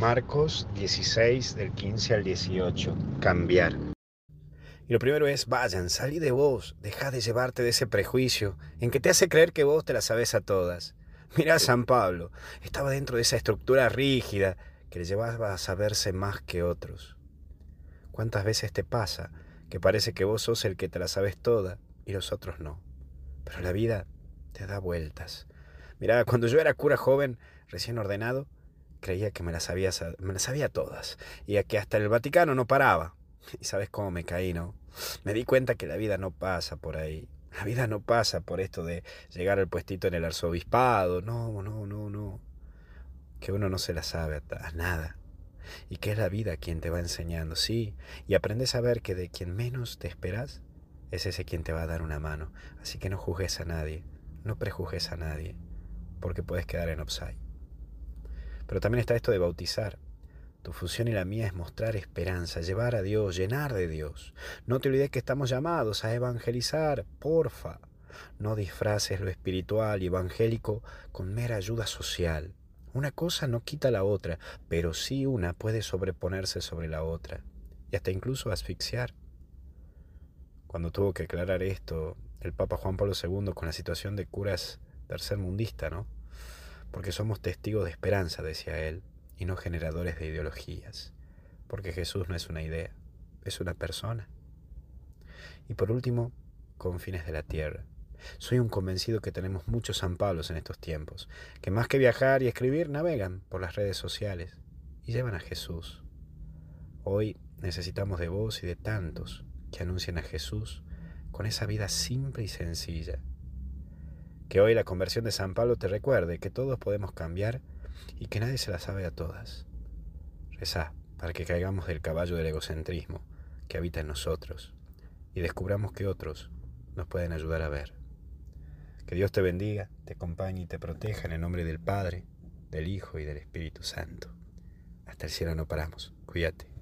Marcos 16 del 15 al 18. Cambiar. Y lo primero es, vayan, salí de vos, deja de llevarte de ese prejuicio en que te hace creer que vos te la sabes a todas. Mirá a San Pablo, estaba dentro de esa estructura rígida que le llevaba a saberse más que otros. ¿Cuántas veces te pasa que parece que vos sos el que te la sabes toda y los otros no? Pero la vida te da vueltas. Mirá, cuando yo era cura joven, recién ordenado, creía que me las sabía, me las sabía todas y que hasta el Vaticano no paraba. Y sabes cómo me caí, ¿no? Me di cuenta que la vida no pasa por ahí. La vida no pasa por esto de llegar al puestito en el arzobispado. No, no, no, no. Que uno no se la sabe a nada. Y que es la vida quien te va enseñando, sí. Y aprendes a ver que de quien menos te esperas es ese quien te va a dar una mano. Así que no juzgues a nadie, no prejuzgues a nadie, porque puedes quedar en upside. Pero también está esto de bautizar. Tu función y la mía es mostrar esperanza, llevar a Dios, llenar de Dios. No te olvides que estamos llamados a evangelizar, porfa. No disfraces lo espiritual y evangélico con mera ayuda social. Una cosa no quita la otra, pero sí una puede sobreponerse sobre la otra y hasta incluso asfixiar. Cuando tuvo que aclarar esto el Papa Juan Pablo II con la situación de curas tercermundista, ¿no? Porque somos testigos de esperanza, decía él, y no generadores de ideologías, porque Jesús no es una idea, es una persona. Y por último, con fines de la tierra. Soy un convencido que tenemos muchos San Pablos en estos tiempos, que más que viajar y escribir, navegan por las redes sociales y llevan a Jesús. Hoy necesitamos de vos y de tantos que anuncien a Jesús con esa vida simple y sencilla. Que hoy la conversión de San Pablo te recuerde que todos podemos cambiar y que nadie se la sabe a todas. Reza para que caigamos del caballo del egocentrismo que habita en nosotros y descubramos que otros nos pueden ayudar a ver. Que Dios te bendiga, te acompañe y te proteja en el nombre del Padre, del Hijo y del Espíritu Santo. Hasta el cielo no paramos. Cuídate.